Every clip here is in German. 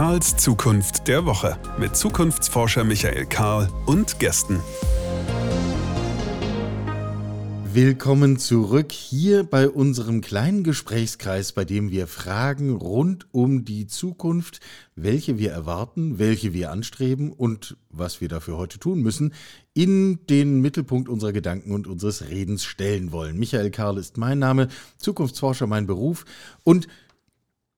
Karls Zukunft der Woche mit Zukunftsforscher Michael Karl und Gästen. Willkommen zurück hier bei unserem kleinen Gesprächskreis, bei dem wir Fragen rund um die Zukunft, welche wir erwarten, welche wir anstreben und was wir dafür heute tun müssen, in den Mittelpunkt unserer Gedanken und unseres Redens stellen wollen. Michael Karl ist mein Name, Zukunftsforscher mein Beruf und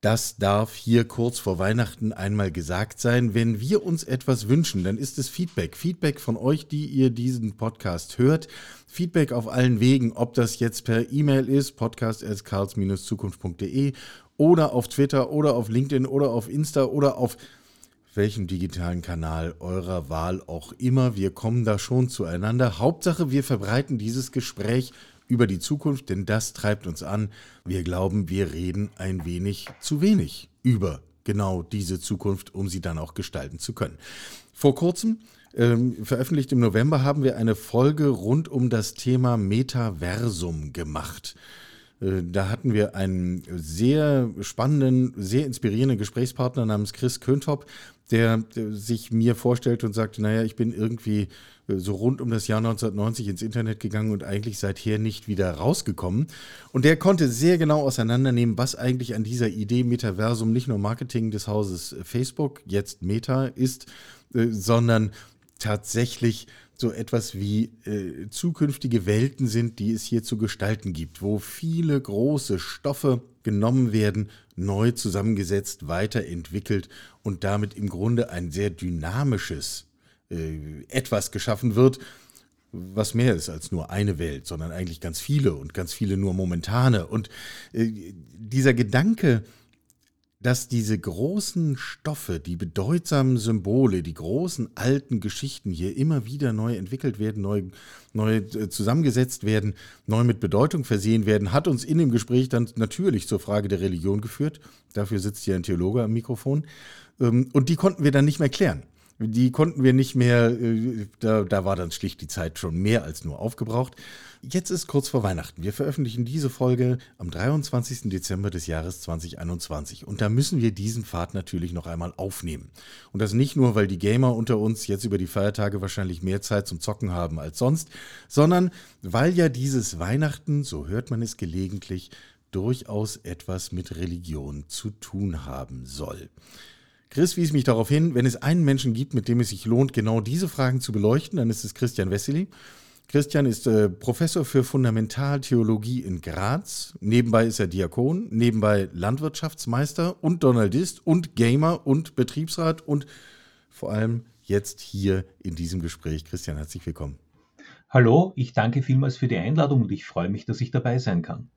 das darf hier kurz vor Weihnachten einmal gesagt sein. Wenn wir uns etwas wünschen, dann ist es Feedback. Feedback von euch, die ihr diesen Podcast hört. Feedback auf allen Wegen, ob das jetzt per E-Mail ist, podcast.karls-zukunft.de oder auf Twitter oder auf LinkedIn oder auf Insta oder auf welchem digitalen Kanal eurer Wahl auch immer. Wir kommen da schon zueinander. Hauptsache, wir verbreiten dieses Gespräch über die Zukunft, denn das treibt uns an. Wir glauben, wir reden ein wenig zu wenig über genau diese Zukunft, um sie dann auch gestalten zu können. Vor kurzem ähm, veröffentlicht im November haben wir eine Folge rund um das Thema Metaversum gemacht. Äh, da hatten wir einen sehr spannenden, sehr inspirierenden Gesprächspartner namens Chris Köntop, der, sich mir vorstellte und sagte, naja, ich bin irgendwie äh, so rund um das Jahr 1990 ins Internet gegangen und eigentlich seither nicht wieder rausgekommen. Und der konnte sehr genau auseinandernehmen, was eigentlich an dieser Idee Metaversum nicht nur Marketing des Hauses Facebook, jetzt Meta ist, äh, sondern tatsächlich so etwas wie äh, zukünftige Welten sind, die es hier zu gestalten gibt, wo viele große Stoffe genommen werden, neu zusammengesetzt, weiterentwickelt und damit im Grunde ein sehr dynamisches äh, etwas geschaffen wird, was mehr ist als nur eine Welt, sondern eigentlich ganz viele und ganz viele nur momentane. Und äh, dieser Gedanke, dass diese großen Stoffe, die bedeutsamen Symbole, die großen alten Geschichten hier immer wieder neu entwickelt werden, neu, neu äh, zusammengesetzt werden, neu mit Bedeutung versehen werden, hat uns in dem Gespräch dann natürlich zur Frage der Religion geführt. Dafür sitzt hier ein Theologe am Mikrofon. Ähm, und die konnten wir dann nicht mehr klären. Die konnten wir nicht mehr, äh, da, da war dann schlicht die Zeit schon mehr als nur aufgebraucht. Jetzt ist kurz vor Weihnachten. Wir veröffentlichen diese Folge am 23. Dezember des Jahres 2021. Und da müssen wir diesen Pfad natürlich noch einmal aufnehmen. Und das nicht nur, weil die Gamer unter uns jetzt über die Feiertage wahrscheinlich mehr Zeit zum Zocken haben als sonst, sondern weil ja dieses Weihnachten, so hört man es gelegentlich, durchaus etwas mit Religion zu tun haben soll. Chris wies mich darauf hin, wenn es einen Menschen gibt, mit dem es sich lohnt, genau diese Fragen zu beleuchten, dann ist es Christian Wessely. Christian ist äh, Professor für Fundamentaltheologie in Graz. Nebenbei ist er Diakon, nebenbei Landwirtschaftsmeister und Donaldist und Gamer und Betriebsrat und vor allem jetzt hier in diesem Gespräch. Christian, herzlich willkommen. Hallo, ich danke vielmals für die Einladung und ich freue mich, dass ich dabei sein kann.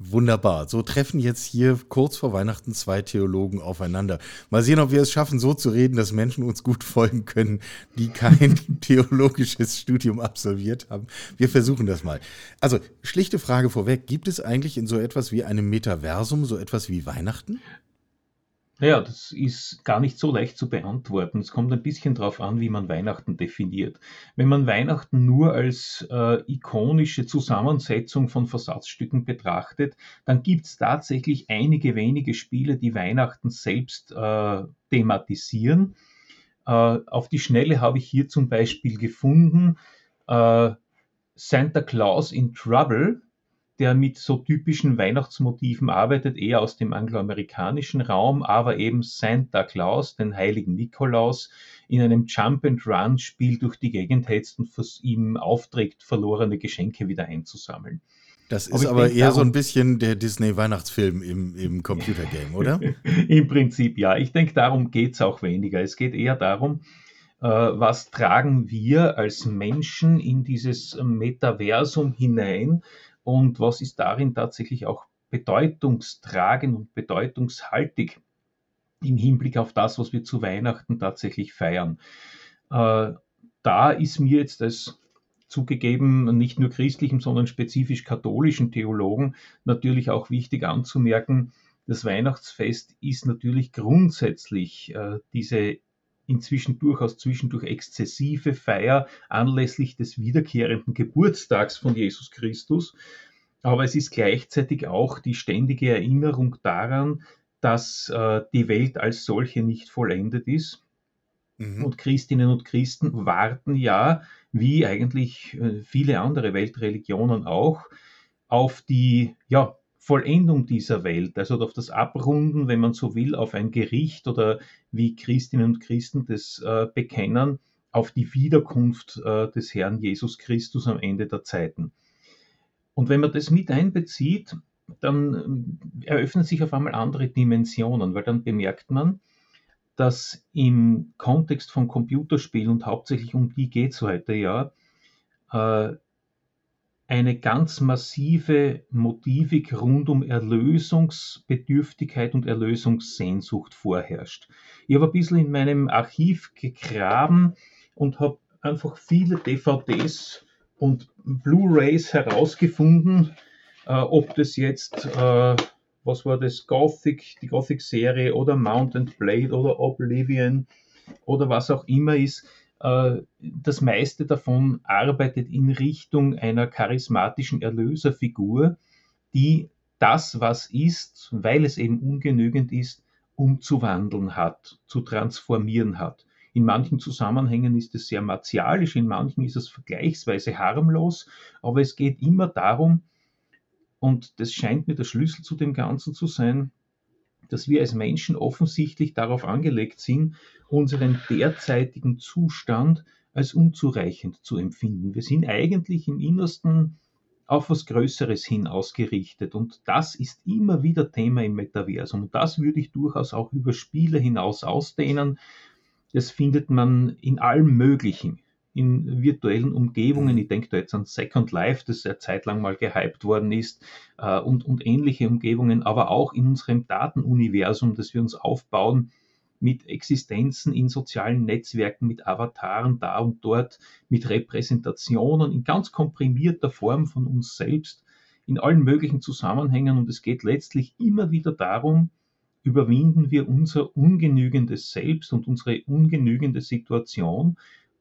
Wunderbar. So treffen jetzt hier kurz vor Weihnachten zwei Theologen aufeinander. Mal sehen, ob wir es schaffen, so zu reden, dass Menschen uns gut folgen können, die kein theologisches Studium absolviert haben. Wir versuchen das mal. Also, schlichte Frage vorweg. Gibt es eigentlich in so etwas wie einem Metaversum so etwas wie Weihnachten? Ja, das ist gar nicht so leicht zu beantworten. Es kommt ein bisschen darauf an, wie man Weihnachten definiert. Wenn man Weihnachten nur als äh, ikonische Zusammensetzung von Versatzstücken betrachtet, dann gibt es tatsächlich einige wenige Spiele, die Weihnachten selbst äh, thematisieren. Äh, auf die Schnelle habe ich hier zum Beispiel gefunden äh, Santa Claus in Trouble der mit so typischen Weihnachtsmotiven arbeitet, eher aus dem angloamerikanischen Raum, aber eben Santa Claus, den heiligen Nikolaus, in einem Jump and Run Spiel durch die Gegend hetzt und ihm aufträgt, verlorene Geschenke wieder einzusammeln. Das ist aber, aber eher so ein bisschen der Disney-Weihnachtsfilm im, im Computergame, oder? Im Prinzip ja. Ich denke, darum geht es auch weniger. Es geht eher darum, äh, was tragen wir als Menschen in dieses Metaversum hinein, und was ist darin tatsächlich auch bedeutungstragend und bedeutungshaltig im Hinblick auf das, was wir zu Weihnachten tatsächlich feiern. Äh, da ist mir jetzt als zugegeben nicht nur christlichem, sondern spezifisch katholischen Theologen natürlich auch wichtig anzumerken, das Weihnachtsfest ist natürlich grundsätzlich äh, diese inzwischen durchaus zwischendurch exzessive Feier anlässlich des wiederkehrenden Geburtstags von Jesus Christus. Aber es ist gleichzeitig auch die ständige Erinnerung daran, dass äh, die Welt als solche nicht vollendet ist. Mhm. Und Christinnen und Christen warten ja, wie eigentlich äh, viele andere Weltreligionen auch, auf die ja, Vollendung dieser Welt, also auf das Abrunden, wenn man so will, auf ein Gericht oder wie Christinnen und Christen das äh, bekennen, auf die Wiederkunft äh, des Herrn Jesus Christus am Ende der Zeiten. Und wenn man das mit einbezieht, dann äh, eröffnen sich auf einmal andere Dimensionen, weil dann bemerkt man, dass im Kontext von Computerspielen, und hauptsächlich um die geht es heute ja, äh, eine ganz massive Motivik rund um Erlösungsbedürftigkeit und Erlösungssehnsucht vorherrscht. Ich habe ein bisschen in meinem Archiv gegraben und habe einfach viele DVDs und Blu-rays herausgefunden, äh, ob das jetzt, äh, was war das, Gothic, die Gothic-Serie oder Mountain Blade oder Oblivion oder was auch immer ist. Äh, das meiste davon arbeitet in Richtung einer charismatischen Erlöserfigur, die das, was ist, weil es eben ungenügend ist, umzuwandeln hat, zu transformieren hat. In manchen Zusammenhängen ist es sehr martialisch, in manchen ist es vergleichsweise harmlos, aber es geht immer darum, und das scheint mir der Schlüssel zu dem Ganzen zu sein, dass wir als Menschen offensichtlich darauf angelegt sind, unseren derzeitigen Zustand als unzureichend zu empfinden. Wir sind eigentlich im Innersten auf was Größeres hin ausgerichtet. Und das ist immer wieder Thema im Metaversum. Und das würde ich durchaus auch über Spiele hinaus ausdehnen. Das findet man in allem Möglichen in virtuellen Umgebungen. Mhm. Ich denke da jetzt an Second Life, das ja zeitlang mal gehypt worden ist, äh, und, und ähnliche Umgebungen, aber auch in unserem Datenuniversum, das wir uns aufbauen mit Existenzen in sozialen Netzwerken, mit Avataren da und dort, mit Repräsentationen in ganz komprimierter Form von uns selbst, in allen möglichen Zusammenhängen. Und es geht letztlich immer wieder darum, überwinden wir unser ungenügendes Selbst und unsere ungenügende Situation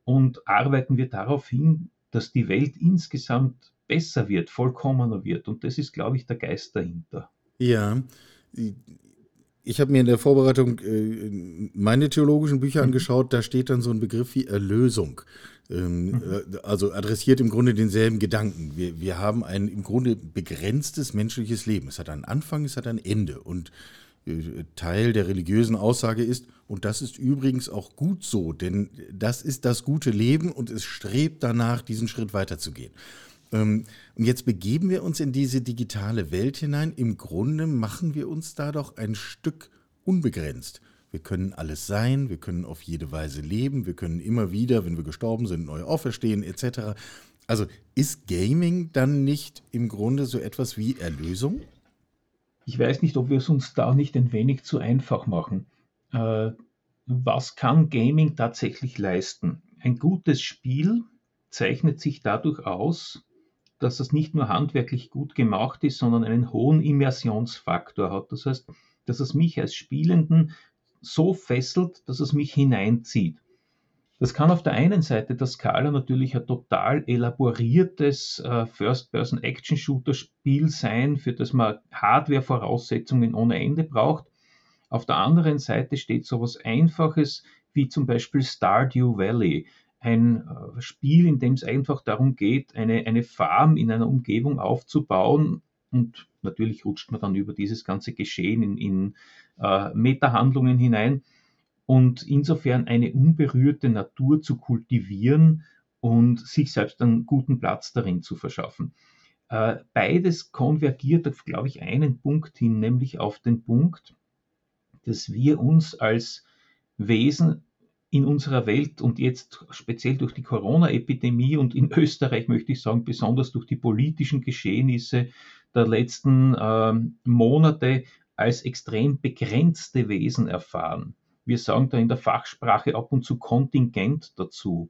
und arbeiten wir darauf hin, dass die Welt insgesamt besser wird, vollkommener wird. Und das ist, glaube ich, der Geist dahinter. Ja, ich habe mir in der Vorbereitung äh, meine theologischen Bücher mhm. angeschaut, da steht dann so ein Begriff wie Erlösung. Ähm, mhm. Äh, also adressiert im Grunde denselben Gedanken. Wir, wir haben ein im Grunde begrenztes menschliches Leben. Es hat einen Anfang, es hat ein Ende. Und Teil der religiösen Aussage ist, und das ist übrigens auch gut so, denn das ist das gute Leben und es strebt danach, diesen Schritt weiterzugehen. Ähm, und jetzt begeben wir uns in diese digitale Welt hinein. Im Grunde machen wir uns da doch ein Stück unbegrenzt. Wir können alles sein, wir können auf jede Weise leben, wir können immer wieder, wenn wir gestorben sind, neu auferstehen etc. Also ist Gaming dann nicht im Grunde so etwas wie Erlösung? Ich weiß nicht, ob wir es uns da nicht ein wenig zu einfach machen. Äh, was kann Gaming tatsächlich leisten? Ein gutes Spiel zeichnet sich dadurch aus, dass es nicht nur handwerklich gut gemacht ist, sondern einen hohen Immersionsfaktor hat. Das heißt, dass es mich als Spielenden so fesselt, dass es mich hineinzieht. Das kann auf der einen Seite der Skala natürlich ein total elaboriertes äh, First-Person-Action-Shooter-Spiel sein, für das man Hardware-Voraussetzungen ohne Ende braucht. Auf der anderen Seite steht so etwas Einfaches wie zum Beispiel Stardew Valley, ein äh, Spiel, in dem es einfach darum geht, eine, eine Farm in einer Umgebung aufzubauen. Und natürlich rutscht man dann über dieses ganze Geschehen in, in äh, Metahandlungen hinein und insofern eine unberührte Natur zu kultivieren und sich selbst einen guten Platz darin zu verschaffen. Äh, beides konvergiert auf, glaube ich, einen Punkt hin, nämlich auf den Punkt, dass wir uns als Wesen in unserer Welt und jetzt speziell durch die Corona-Epidemie und in Österreich möchte ich sagen, besonders durch die politischen Geschehnisse der letzten äh, Monate als extrem begrenzte Wesen erfahren. Wir sagen da in der Fachsprache ab und zu Kontingent dazu.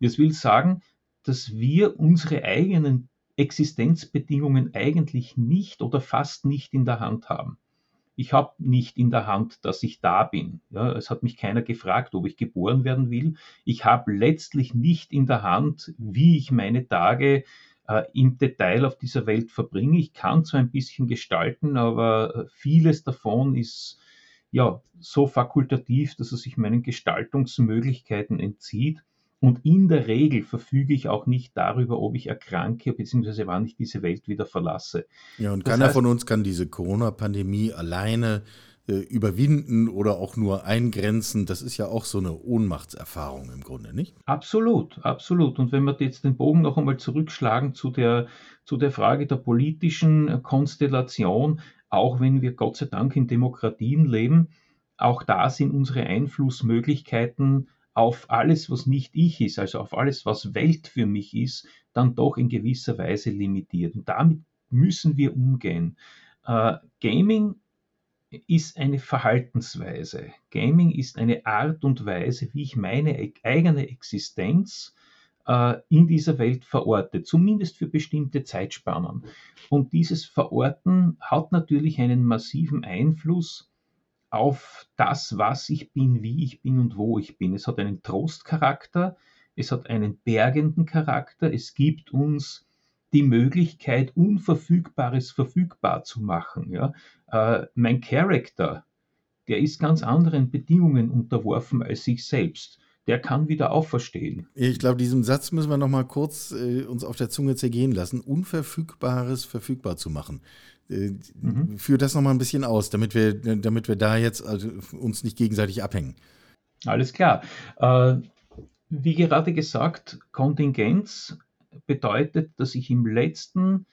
Das will sagen, dass wir unsere eigenen Existenzbedingungen eigentlich nicht oder fast nicht in der Hand haben. Ich habe nicht in der Hand, dass ich da bin. Ja, es hat mich keiner gefragt, ob ich geboren werden will. Ich habe letztlich nicht in der Hand, wie ich meine Tage äh, im Detail auf dieser Welt verbringe. Ich kann zwar ein bisschen gestalten, aber äh, vieles davon ist ja so fakultativ, dass es sich meinen Gestaltungsmöglichkeiten entzieht. Und in der Regel verfüge ich auch nicht darüber, ob ich erkranke, beziehungsweise wann ich diese Welt wieder verlasse. Ja, und das keiner heißt, von uns kann diese Corona-Pandemie alleine äh, überwinden oder auch nur eingrenzen. Das ist ja auch so eine Ohnmachtserfahrung im Grunde, nicht? Absolut, absolut. Und wenn wir jetzt den Bogen noch einmal zurückschlagen zu der, zu der Frage der politischen Konstellation, auch wenn wir Gott sei Dank in Demokratien leben, auch da sind unsere Einflussmöglichkeiten auf alles, was nicht ich ist, also auf alles, was Welt für mich ist, dann doch in gewisser Weise limitiert. Und damit müssen wir umgehen. Äh, Gaming ist eine Verhaltensweise. Gaming ist eine Art und Weise, wie ich meine eigene Existenz in dieser Welt verorte, zumindest für bestimmte Zeitspannen. Und dieses Verorten hat natürlich einen massiven Einfluss auf das, was ich bin, wie ich bin und wo ich bin. Es hat einen Trostcharakter, es hat einen bergenden Charakter, es gibt uns die Möglichkeit, Unverfügbares verfügbar zu machen. Ja? Äh, mein Charakter, der ist ganz anderen Bedingungen unterworfen als ich selbst. Der kann wieder auferstehen. Ich glaube, diesen Satz müssen wir noch mal kurz äh, uns auf der Zunge zergehen lassen. Unverfügbares verfügbar zu machen. Äh, mhm. Führ das noch mal ein bisschen aus, damit wir, damit wir da jetzt also uns nicht gegenseitig abhängen. Alles klar. Äh, wie gerade gesagt, Kontingenz bedeutet, dass ich im letzten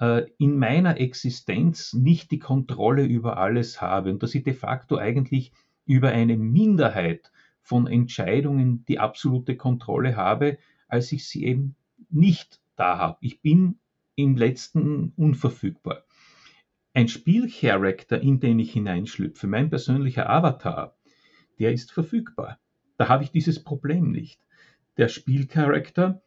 äh, in meiner Existenz nicht die Kontrolle über alles habe und dass ich de facto eigentlich über eine Minderheit von Entscheidungen die absolute Kontrolle habe, als ich sie eben nicht da habe. Ich bin im letzten unverfügbar. Ein Spielcharakter, in den ich hineinschlüpfe, mein persönlicher Avatar, der ist verfügbar. Da habe ich dieses Problem nicht. Der Spielcharakter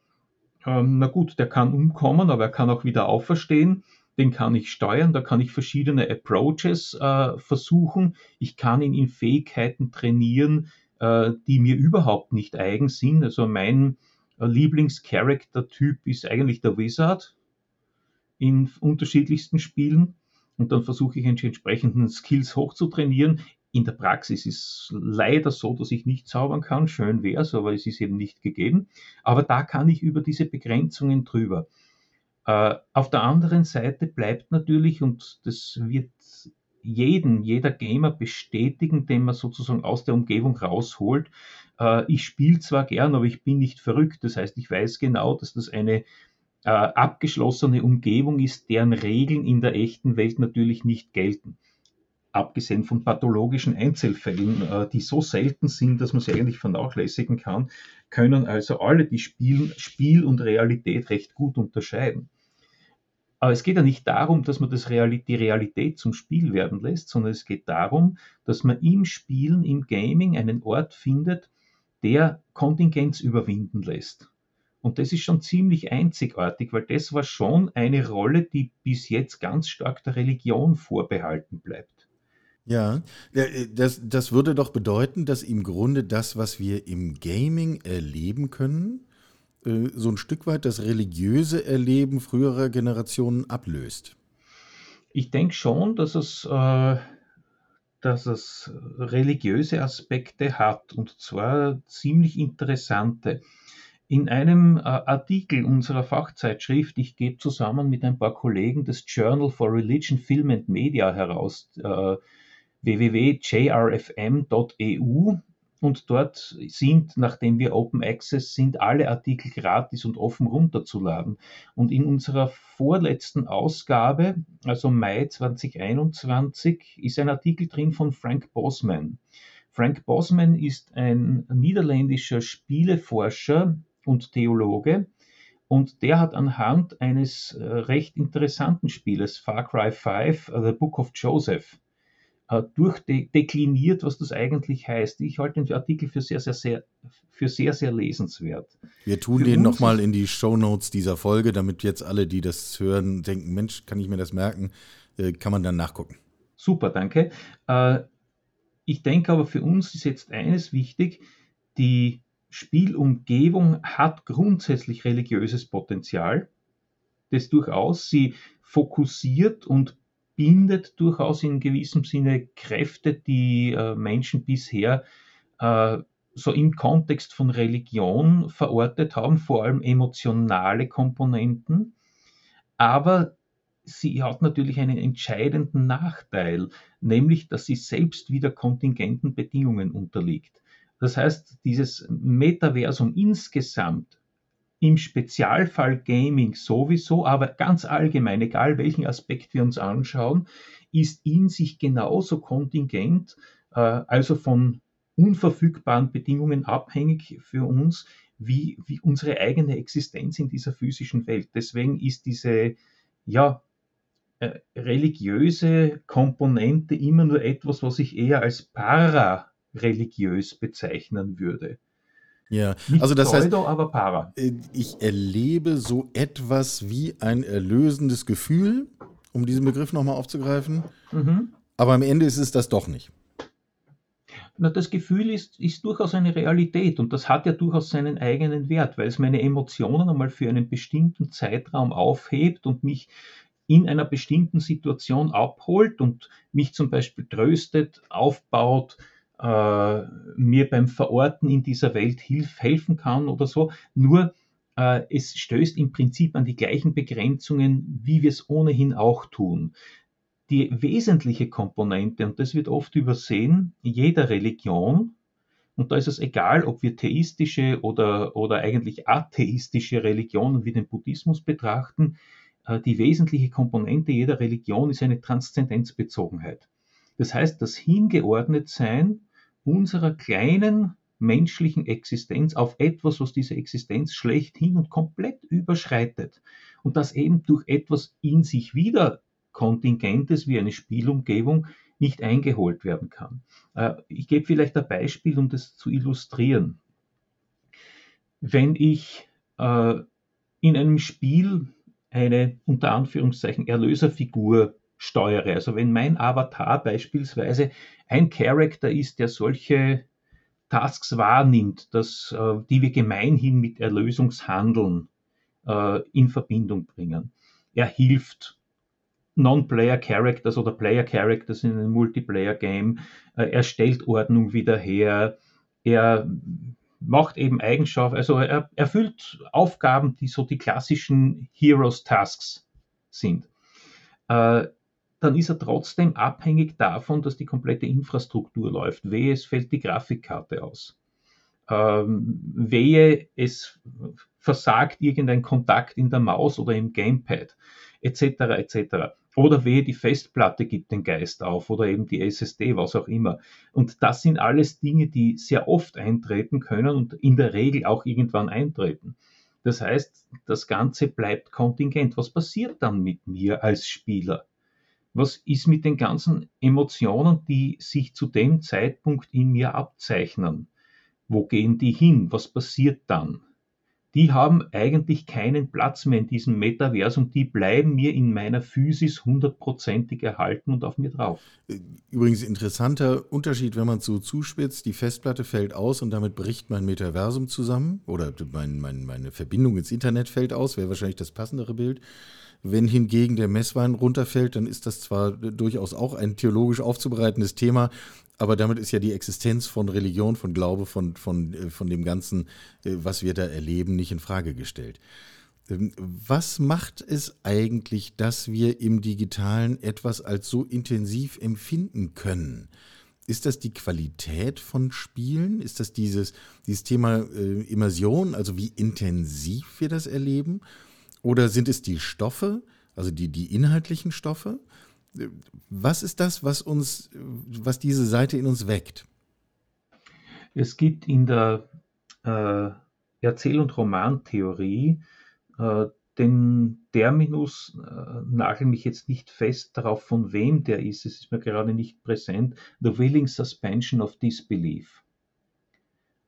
ähm, na gut, der kann umkommen, aber er kann auch wieder auferstehen. Den kann ich steuern, da kann ich verschiedene Approaches äh, versuchen. Ich kann ihn in Fähigkeiten trainieren, die mir überhaupt nicht eigen sind. Also mein äh, Lieblings-Character-Typ ist eigentlich der Wizard in unterschiedlichsten Spielen. Und dann versuche ich entsprechenden Skills hochzutrainieren. In der Praxis ist es leider so, dass ich nicht zaubern kann. Schön wäre es, aber es ist eben nicht gegeben. Aber da kann ich über diese Begrenzungen drüber. Äh, auf der anderen Seite bleibt natürlich, und das wird jeden, jeder Gamer bestätigen, den man sozusagen aus der Umgebung rausholt. Äh, ich spiele zwar gern, aber ich bin nicht verrückt. Das heißt, ich weiß genau, dass das eine äh, abgeschlossene Umgebung ist, deren Regeln in der echten Welt natürlich nicht gelten abgesehen von pathologischen Einzelfällen, äh, die so selten sind, dass man sie eigentlich vernachlässigen kann, können also alle, die spielen, Spiel und Realität recht gut unterscheiden. Aber es geht ja nicht darum, dass man das Real die Realität zum Spiel werden lässt, sondern es geht darum, dass man im Spielen, im Gaming einen Ort findet, der Kontingenz überwinden lässt. Und das ist schon ziemlich einzigartig, weil das war schon eine Rolle, die bis jetzt ganz stark der Religion vorbehalten bleibt. Ja, äh, das, das würde doch bedeuten, dass im Grunde das, was wir im Gaming erleben können, so ein Stück weit das religiöse Erleben früherer Generationen ablöst. Ich denke schon, dass es, äh, dass es religiöse Aspekte hat und zwar ziemlich interessante. In einem äh, Artikel unserer Fachzeitschrift, ich gebe zusammen mit ein paar Kollegen das Journal for Religion, Film and Media heraus, äh, www.jrfm.eu und dort sind, nachdem wir Open Access sind, alle Artikel gratis und offen runterzuladen. Und in unserer vorletzten Ausgabe, also Mai 2021, ist ein Artikel drin von Frank Bosman. Frank Bosman ist ein niederländischer Spieleforscher und Theologe. Und der hat anhand eines äh, recht interessanten Spieles, Far Cry 5, uh, The Book of Joseph, äh, durchdekliniert, was das eigentlich heißt. Ich halte den Artikel für sehr, sehr, sehr, für sehr, sehr lesenswert. Wir tun für den nochmal in die Show Notes dieser Folge, damit jetzt alle, die das hören, denken, Mensch, kann ich mir das merken, äh, kann man dann nachgucken. Super, danke. Äh, ich denke aber für uns ist jetzt eines wichtig, die Spielumgebung hat grundsätzlich religiöses Potenzial. das durchaus. Sie fokussiert und bindet durchaus in gewissem Sinne Kräfte, die äh, Menschen bisher äh, so im Kontext von Religion verortet haben, vor allem emotionale Komponenten. Aber sie hat natürlich einen entscheidenden Nachteil, nämlich dass sie selbst wieder kontingenten Bedingungen unterliegt. Das heißt, dieses Metaversum insgesamt, im Spezialfall Gaming sowieso, aber ganz allgemein, egal welchen Aspekt wir uns anschauen, ist in sich genauso kontingent, äh, also von unverfügbaren Bedingungen abhängig für uns, wie, wie unsere eigene Existenz in dieser physischen Welt. Deswegen ist diese, ja, äh, religiöse Komponente immer nur etwas, was ich eher als parareligiös bezeichnen würde. Ja, Nicht also das Pseudo, heißt, aber para. Äh, ich erlebe so etwas wie ein erlösendes Gefühl, um diesen Begriff nochmal aufzugreifen. Mhm. Aber am Ende ist es das doch nicht. Na, das Gefühl ist, ist durchaus eine Realität und das hat ja durchaus seinen eigenen Wert, weil es meine Emotionen einmal für einen bestimmten Zeitraum aufhebt und mich in einer bestimmten Situation abholt und mich zum Beispiel tröstet, aufbaut, äh, mir beim Verorten in dieser Welt hilf, helfen kann oder so. Nur äh, es stößt im Prinzip an die gleichen Begrenzungen, wie wir es ohnehin auch tun. Die wesentliche Komponente, und das wird oft übersehen, jeder Religion, und da ist es egal, ob wir theistische oder, oder eigentlich atheistische Religionen wie den Buddhismus betrachten, äh, die wesentliche Komponente jeder Religion ist eine Transzendenzbezogenheit. Das heißt, das Hingeordnetsein unserer kleinen menschlichen Existenz auf etwas, was diese Existenz schlechthin und komplett überschreitet. Und das eben durch etwas in sich wieder Kontingentes wie eine Spielumgebung nicht eingeholt werden kann. Äh, ich gebe vielleicht ein Beispiel, um das zu illustrieren. Wenn ich äh, in einem Spiel eine unter Anführungszeichen Erlöserfigur steuere. Also wenn mein Avatar beispielsweise ein Charakter ist, der solche Tasks wahrnimmt, dass, äh, die wir gemeinhin mit Erlösungshandeln äh, in Verbindung bringen. Er hilft Non-Player-Characters oder Player-Characters in einem Multiplayer-Game. Äh, er stellt Ordnung wieder her. Er macht eben Eigenschaften, also er erfüllt Aufgaben, die so die klassischen Heroes Tasks sind. Äh, dann ist er trotzdem abhängig davon, dass die komplette Infrastruktur läuft. Wehe, es fällt die Grafikkarte aus. Ähm, wehe, es versagt irgendein Kontakt in der Maus oder im Gamepad, etc. etc. Oder wehe, die Festplatte gibt den Geist auf oder eben die SSD, was auch immer. Und das sind alles Dinge, die sehr oft eintreten können und in der Regel auch irgendwann eintreten. Das heißt, das Ganze bleibt kontingent. Was passiert dann mit mir als Spieler? Was ist mit den ganzen Emotionen, die sich zu dem Zeitpunkt in mir abzeichnen? Wo gehen die hin? Was passiert dann? die haben eigentlich keinen Platz mehr in diesem Metaversum. Die bleiben mir in meiner Physis hundertprozentig erhalten und auf mir drauf. Übrigens interessanter Unterschied, wenn man es so zuspitzt. Die Festplatte fällt aus und damit bricht mein Metaversum zusammen oder mein, mein, meine Verbindung ins Internet fällt aus, wäre wahrscheinlich das passendere Bild. Wenn hingegen der Messwein runterfällt, dann ist das zwar durchaus auch ein theologisch aufzubereitendes Thema, aber damit ist ja die Existenz von Religion, von Glaube, von, von, äh, von dem Ganzen, äh, was wir da erleben, nicht in Frage gestellt. Ähm, was macht es eigentlich, dass wir im digitalen etwas als so intensiv empfinden können? Ist das die Qualität von Spielen? Ist das dieses, dieses Thema äh, Immersion, also wie intensiv wir das erleben? Oder sind es die Stoffe, also die, die inhaltlichen Stoffe? Was ist das, was uns, was diese Seite in uns weckt? Es gibt in der äh, Erzähl- und Romantheorie äh, den Terminus, äh, nagel mich jetzt nicht fest darauf, von wem der ist, es ist mir gerade nicht präsent, the willing suspension of disbelief.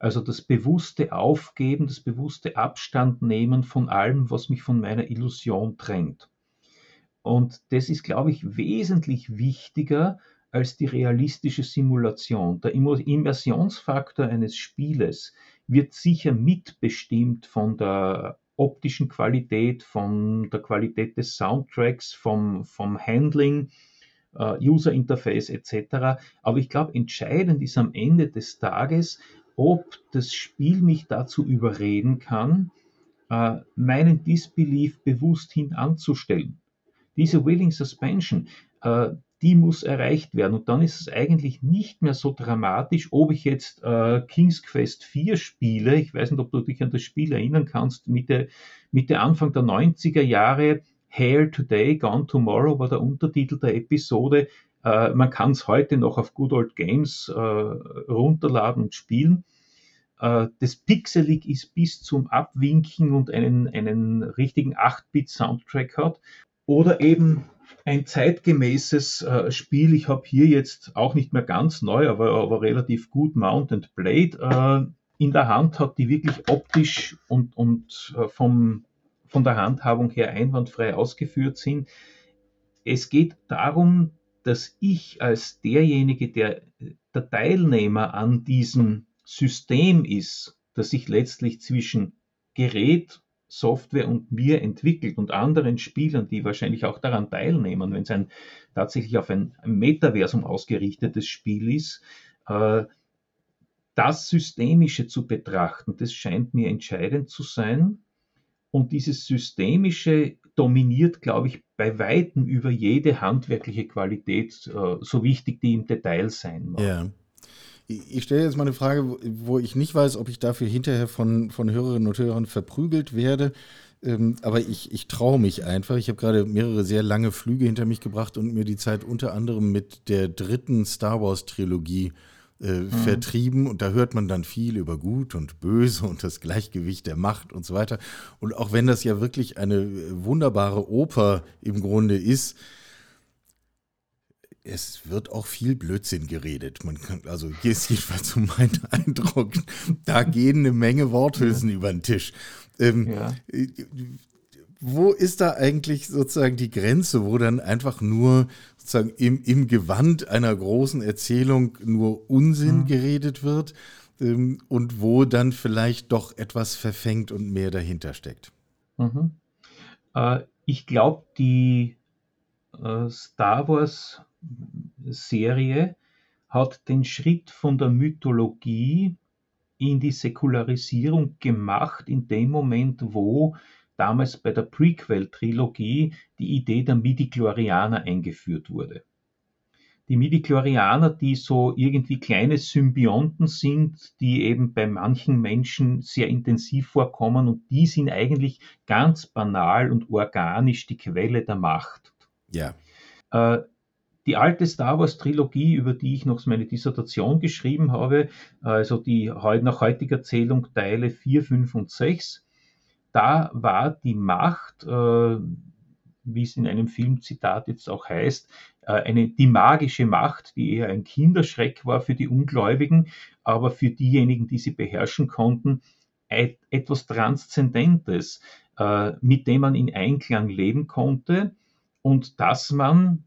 Also das bewusste Aufgeben, das bewusste Abstand nehmen von allem, was mich von meiner Illusion trennt. Und das ist, glaube ich, wesentlich wichtiger als die realistische Simulation. Der Immersionsfaktor eines Spieles wird sicher mitbestimmt von der optischen Qualität, von der Qualität des Soundtracks, vom, vom Handling, äh, User Interface etc. Aber ich glaube, entscheidend ist am Ende des Tages, ob das Spiel mich dazu überreden kann, äh, meinen Disbelief bewusst hinanzustellen. Diese Willing Suspension, äh, die muss erreicht werden. Und dann ist es eigentlich nicht mehr so dramatisch, ob ich jetzt äh, King's Quest 4 spiele. Ich weiß nicht, ob du dich an das Spiel erinnern kannst. Mitte, Mitte Anfang der 90er Jahre, Hair Today, Gone Tomorrow war der Untertitel der Episode. Äh, man kann es heute noch auf Good Old Games äh, runterladen und spielen. Äh, das Pixelig ist bis zum Abwinken und einen, einen richtigen 8-Bit-Soundtrack hat. Oder eben ein zeitgemäßes äh, Spiel. Ich habe hier jetzt auch nicht mehr ganz neu, aber, aber relativ gut Mounted Blade äh, in der Hand hat, die wirklich optisch und, und äh, vom, von der Handhabung her einwandfrei ausgeführt sind. Es geht darum, dass ich als derjenige, der der Teilnehmer an diesem System ist, das sich letztlich zwischen Gerät Software und mir entwickelt und anderen Spielern, die wahrscheinlich auch daran teilnehmen, wenn es ein tatsächlich auf ein Metaversum ausgerichtetes Spiel ist, äh, das Systemische zu betrachten, das scheint mir entscheidend zu sein. Und dieses Systemische dominiert, glaube ich, bei weitem über jede handwerkliche Qualität, äh, so wichtig die im Detail sein mag. Ja. Ich stelle jetzt mal eine Frage, wo ich nicht weiß, ob ich dafür hinterher von, von Hörerinnen und Hörern verprügelt werde. Ähm, aber ich, ich traue mich einfach. Ich habe gerade mehrere sehr lange Flüge hinter mich gebracht und mir die Zeit unter anderem mit der dritten Star Wars-Trilogie äh, mhm. vertrieben. Und da hört man dann viel über Gut und Böse und das Gleichgewicht der Macht und so weiter. Und auch wenn das ja wirklich eine wunderbare Oper im Grunde ist, es wird auch viel Blödsinn geredet. Man kann, also hier ist jedenfalls so mein Eindruck, da gehen eine Menge Worthülsen ja. über den Tisch. Ähm, ja. Wo ist da eigentlich sozusagen die Grenze, wo dann einfach nur sozusagen im, im Gewand einer großen Erzählung nur Unsinn mhm. geredet wird ähm, und wo dann vielleicht doch etwas verfängt und mehr dahinter steckt? Mhm. Äh, ich glaube, die äh, Star Wars Serie hat den Schritt von der Mythologie in die Säkularisierung gemacht, in dem Moment, wo damals bei der Prequel-Trilogie die Idee der Midi-Chlorianer eingeführt wurde. Die Midi-Chlorianer, die so irgendwie kleine Symbionten sind, die eben bei manchen Menschen sehr intensiv vorkommen und die sind eigentlich ganz banal und organisch die Quelle der Macht. Ja. Äh, die alte Star Wars Trilogie, über die ich noch meine Dissertation geschrieben habe, also die nach heutiger Zählung Teile 4, 5 und 6, da war die Macht, äh, wie es in einem Filmzitat jetzt auch heißt, äh, eine, die magische Macht, die eher ein Kinderschreck war für die Ungläubigen, aber für diejenigen, die sie beherrschen konnten, etwas Transzendentes, äh, mit dem man in Einklang leben konnte und dass man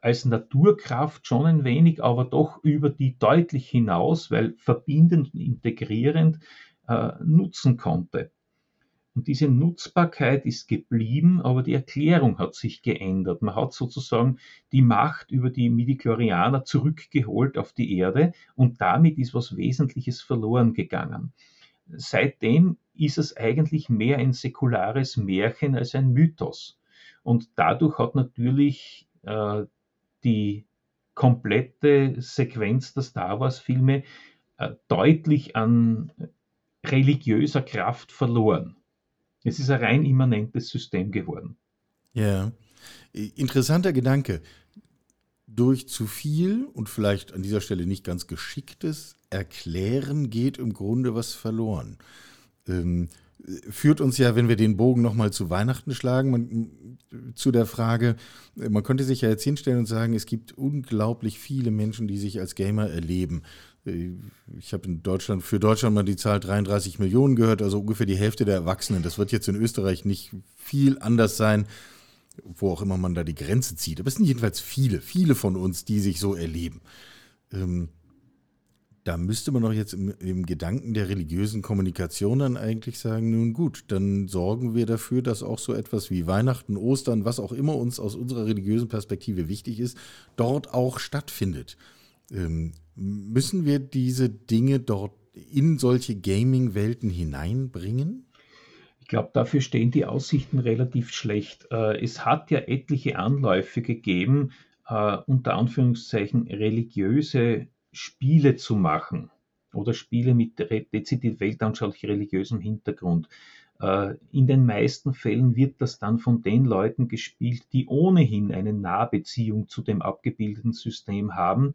als Naturkraft schon ein wenig, aber doch über die deutlich hinaus, weil verbindend und integrierend äh, nutzen konnte. Und diese Nutzbarkeit ist geblieben, aber die Erklärung hat sich geändert. Man hat sozusagen die Macht über die Midichlorianer zurückgeholt auf die Erde und damit ist was Wesentliches verloren gegangen. Seitdem ist es eigentlich mehr ein säkulares Märchen als ein Mythos. Und dadurch hat natürlich äh, die komplette Sequenz der Star Wars-Filme äh, deutlich an religiöser Kraft verloren. Es ist ein rein immanentes System geworden. Ja, interessanter Gedanke. Durch zu viel und vielleicht an dieser Stelle nicht ganz geschicktes Erklären geht im Grunde was verloren. Ähm, führt uns ja, wenn wir den Bogen nochmal zu Weihnachten schlagen, man, zu der Frage, man könnte sich ja jetzt hinstellen und sagen, es gibt unglaublich viele Menschen, die sich als Gamer erleben. Ich habe in Deutschland, für Deutschland mal die Zahl 33 Millionen gehört, also ungefähr die Hälfte der Erwachsenen. Das wird jetzt in Österreich nicht viel anders sein, wo auch immer man da die Grenze zieht. Aber es sind jedenfalls viele, viele von uns, die sich so erleben. Ähm, da müsste man doch jetzt im, im, Gedanken der religiösen Kommunikation dann eigentlich sagen, nun gut, dann sorgen wir dafür, dass auch so etwas wie Weihnachten, Ostern, was auch immer uns aus unserer religiösen Perspektive wichtig ist, dort auch stattfindet. Ähm, müssen wir diese Dinge dort in solche Gaming-Welten hineinbringen? Ich glaube, dafür stehen die Aussichten relativ schlecht. Äh, es hat ja etliche Anläufe gegeben, äh, unter Anführungszeichen religiöse Spiele zu machen oder Spiele mit dezidiert weltanschaulich religiösem Hintergrund. Äh, in den meisten Fällen wird das dann von den Leuten gespielt, die ohnehin eine Nahbeziehung zu dem abgebildeten System haben,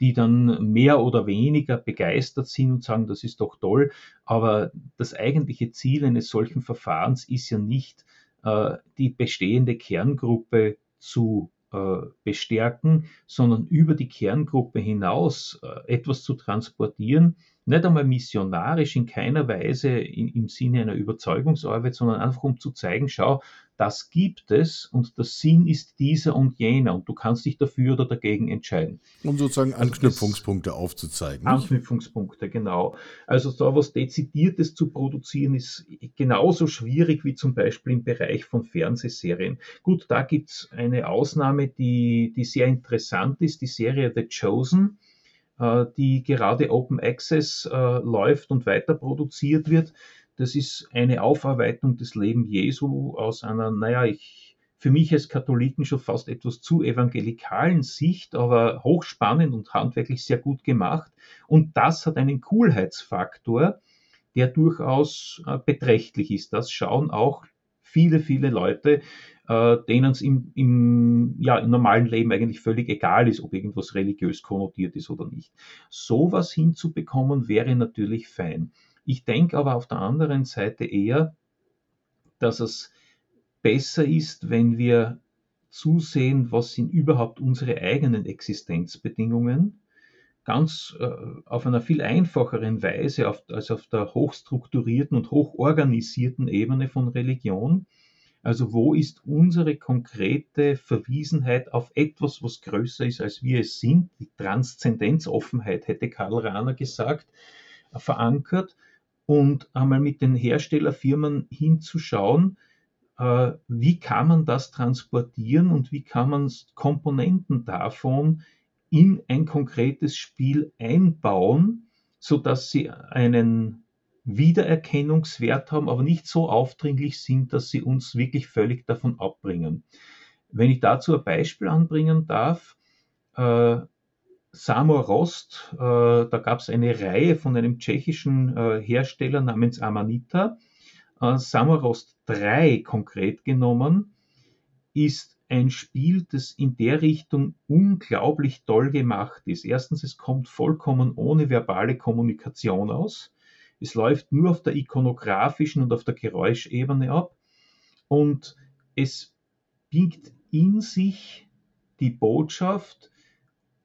die dann mehr oder weniger begeistert sind und sagen, das ist doch toll. Aber das eigentliche Ziel eines solchen Verfahrens ist ja nicht, äh, die bestehende Kerngruppe zu äh, bestärken, sondern über die Kerngruppe hinaus äh, etwas zu transportieren, nicht einmal missionarisch in keiner Weise in, im Sinne einer Überzeugungsarbeit, sondern einfach um zu zeigen, schau, das gibt es und der Sinn ist dieser und jener und du kannst dich dafür oder dagegen entscheiden. Um sozusagen also Anknüpfungspunkte also aufzuzeigen. Anknüpfungspunkte, genau. Also da was Dezidiertes zu produzieren ist genauso schwierig wie zum Beispiel im Bereich von Fernsehserien. Gut, da gibt es eine Ausnahme, die, die sehr interessant ist, die Serie The Chosen die gerade Open Access äh, läuft und weiter produziert wird. Das ist eine Aufarbeitung des Lebens Jesu aus einer, naja, ich, für mich als Katholiken schon fast etwas zu evangelikalen Sicht, aber hochspannend und handwerklich sehr gut gemacht. Und das hat einen Coolheitsfaktor, der durchaus äh, beträchtlich ist. Das schauen auch viele, viele Leute, äh, denen es im, im, ja, im normalen Leben eigentlich völlig egal ist, ob irgendwas religiös konnotiert ist oder nicht. Sowas hinzubekommen wäre natürlich fein. Ich denke aber auf der anderen Seite eher, dass es besser ist, wenn wir zusehen, was sind überhaupt unsere eigenen Existenzbedingungen, ganz äh, auf einer viel einfacheren Weise auf, als auf der hochstrukturierten und hochorganisierten Ebene von Religion also wo ist unsere konkrete Verwiesenheit auf etwas, was größer ist, als wir es sind? Die Transzendenzoffenheit, hätte Karl Rahner gesagt, verankert. Und einmal mit den Herstellerfirmen hinzuschauen, äh, wie kann man das transportieren und wie kann man Komponenten davon in ein konkretes Spiel einbauen, so dass sie einen Wiedererkennungswert haben, aber nicht so aufdringlich sind, dass sie uns wirklich völlig davon abbringen. Wenn ich dazu ein Beispiel anbringen darf, äh, Samor Rost, äh, da gab es eine Reihe von einem tschechischen äh, Hersteller namens Amanita. Äh, Samor Rost 3 konkret genommen ist ein Spiel, das in der Richtung unglaublich toll gemacht ist. Erstens, es kommt vollkommen ohne verbale Kommunikation aus. Es läuft nur auf der ikonografischen und auf der Geräuschebene ab und es biegt in sich die Botschaft,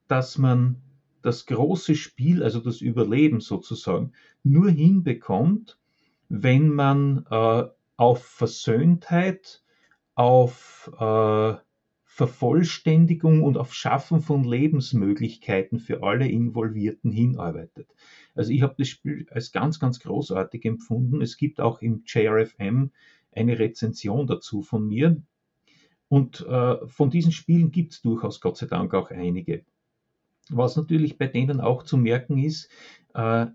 dass man das große Spiel, also das Überleben sozusagen, nur hinbekommt, wenn man äh, auf Versöhntheit, auf äh, Vervollständigung und auf Schaffen von Lebensmöglichkeiten für alle Involvierten hinarbeitet. Also ich habe das Spiel als ganz, ganz großartig empfunden. Es gibt auch im JRFM eine Rezension dazu von mir. Und äh, von diesen Spielen gibt es durchaus Gott sei Dank auch einige. Was natürlich bei denen auch zu merken ist, äh,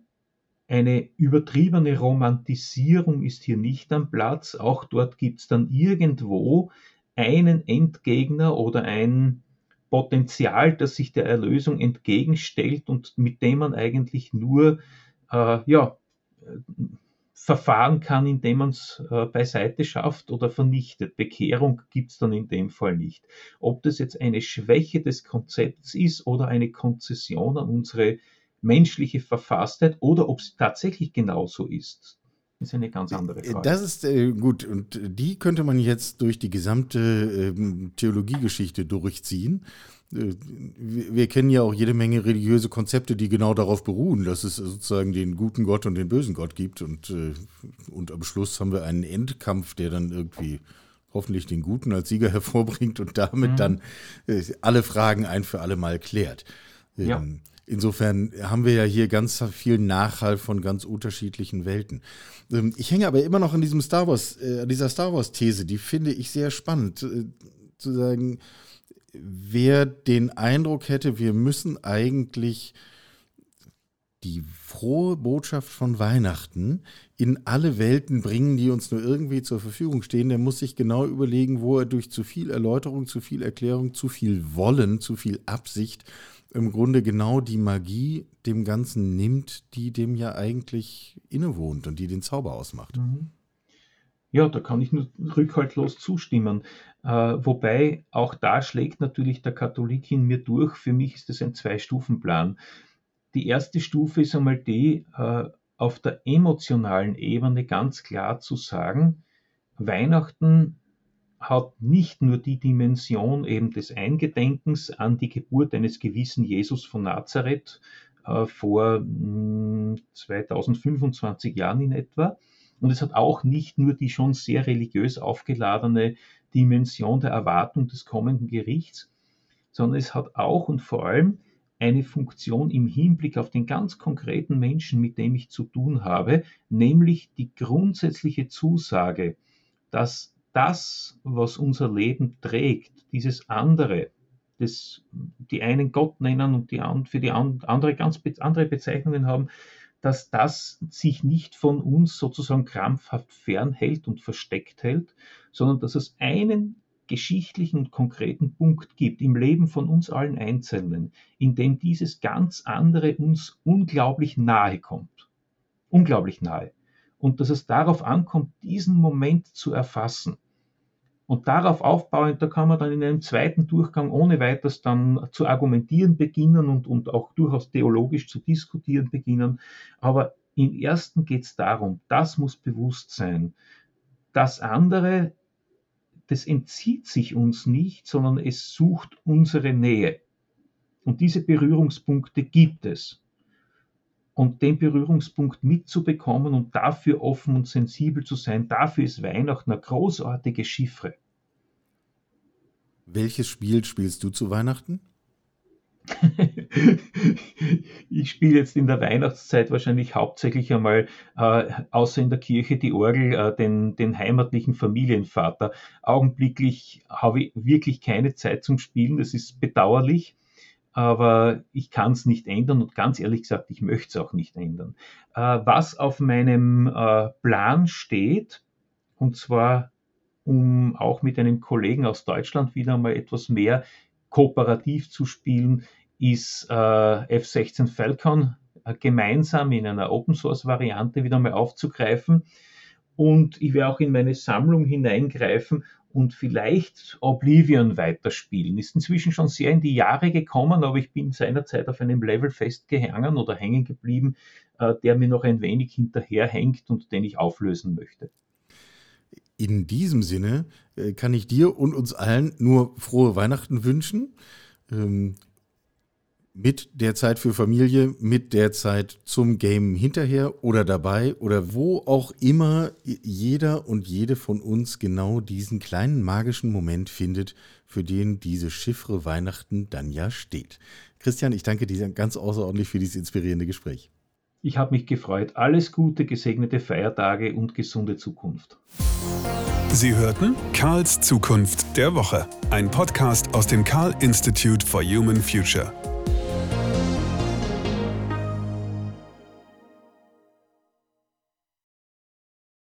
eine übertriebene Romantisierung ist hier nicht am Platz. Auch dort gibt es dann irgendwo einen Endgegner oder ein Potenzial, das sich der Erlösung entgegenstellt und mit dem man eigentlich nur äh, ja, verfahren kann, indem man es äh, beiseite schafft oder vernichtet. Bekehrung gibt es dann in dem Fall nicht. Ob das jetzt eine Schwäche des Konzepts ist oder eine Konzession an unsere menschliche Verfasstheit oder ob es tatsächlich genauso ist, ist eine ganz andere Frage. Das ist äh, gut. Und die könnte man jetzt durch die gesamte äh, Theologiegeschichte durchziehen. Äh, wir, wir kennen ja auch jede Menge religiöse Konzepte, die genau darauf beruhen, dass es sozusagen den guten Gott und den bösen Gott gibt. Und, äh, und am Schluss haben wir einen Endkampf, der dann irgendwie hoffentlich den Guten als Sieger hervorbringt und damit mhm. dann äh, alle Fragen ein für alle Mal klärt. Ja. Insofern haben wir ja hier ganz viel Nachhall von ganz unterschiedlichen Welten. Ähm, ich hänge aber immer noch an diesem Star Wars, äh, an dieser Star Wars-These, die finde ich sehr spannend. Äh, zu sagen, wer den Eindruck hätte, wir müssen eigentlich die frohe Botschaft von Weihnachten in alle Welten bringen, die uns nur irgendwie zur Verfügung stehen, der muss sich genau überlegen, wo er durch zu viel Erläuterung, zu viel Erklärung, zu viel Wollen, zu viel Absicht im Grunde genau die Magie dem Ganzen nimmt, die dem ja eigentlich innewohnt und die den Zauber ausmacht. Mhm. Ja, da kann ich nur rückhaltlos zustimmen. Äh, wobei auch da schlägt natürlich der Katholik in mir durch. Für mich ist das ein Zwei-Stufen-Plan. Die erste Stufe ist einmal die, äh, auf der emotionalen Ebene ganz klar zu sagen, Weihnachten hat nicht nur die Dimension eben des Eingedenkens an die Geburt eines gewissen Jesus von Nazareth äh, vor mh, 2025 Jahren in etwa, und es hat auch nicht nur die schon sehr religiös aufgeladene Dimension der Erwartung des kommenden Gerichts, sondern es hat auch und vor allem eine Funktion im Hinblick auf den ganz konkreten Menschen, mit dem ich zu tun habe, nämlich die grundsätzliche Zusage, dass das, was unser Leben trägt, dieses andere, das die einen Gott nennen und die für die andere ganz andere Bezeichnungen haben, dass das sich nicht von uns sozusagen krampfhaft fernhält und versteckt hält, sondern dass es einen geschichtlichen und konkreten Punkt gibt im Leben von uns allen Einzelnen, in dem dieses ganz andere uns unglaublich nahe kommt. Unglaublich nahe. Und dass es darauf ankommt, diesen Moment zu erfassen und darauf aufbauend, da kann man dann in einem zweiten Durchgang ohne weiteres dann zu argumentieren beginnen und, und auch durchaus theologisch zu diskutieren beginnen. Aber im ersten geht es darum, das muss bewusst sein. Das andere, das entzieht sich uns nicht, sondern es sucht unsere Nähe. Und diese Berührungspunkte gibt es. Und den Berührungspunkt mitzubekommen und dafür offen und sensibel zu sein, dafür ist Weihnachten eine großartige Chiffre. Welches Spiel spielst du zu Weihnachten? ich spiele jetzt in der Weihnachtszeit wahrscheinlich hauptsächlich einmal, äh, außer in der Kirche, die Orgel, äh, den, den heimatlichen Familienvater. Augenblicklich habe ich wirklich keine Zeit zum Spielen, das ist bedauerlich, aber ich kann es nicht ändern und ganz ehrlich gesagt, ich möchte es auch nicht ändern. Äh, was auf meinem äh, Plan steht, und zwar um auch mit einem Kollegen aus Deutschland wieder mal etwas mehr kooperativ zu spielen, ist äh, F16 Falcon äh, gemeinsam in einer Open Source Variante wieder mal aufzugreifen. Und ich werde auch in meine Sammlung hineingreifen und vielleicht Oblivion weiterspielen. Ist inzwischen schon sehr in die Jahre gekommen, aber ich bin seinerzeit auf einem Level festgehangen oder hängen geblieben, äh, der mir noch ein wenig hinterherhängt und den ich auflösen möchte. In diesem Sinne äh, kann ich dir und uns allen nur frohe Weihnachten wünschen. Mit der Zeit für Familie, mit der Zeit zum Game hinterher oder dabei oder wo auch immer jeder und jede von uns genau diesen kleinen magischen Moment findet, für den diese Chiffre Weihnachten dann ja steht. Christian, ich danke dir ganz außerordentlich für dieses inspirierende Gespräch. Ich habe mich gefreut. Alles Gute, gesegnete Feiertage und gesunde Zukunft. Sie hörten Karls Zukunft der Woche, ein Podcast aus dem Karl Institute for Human Future.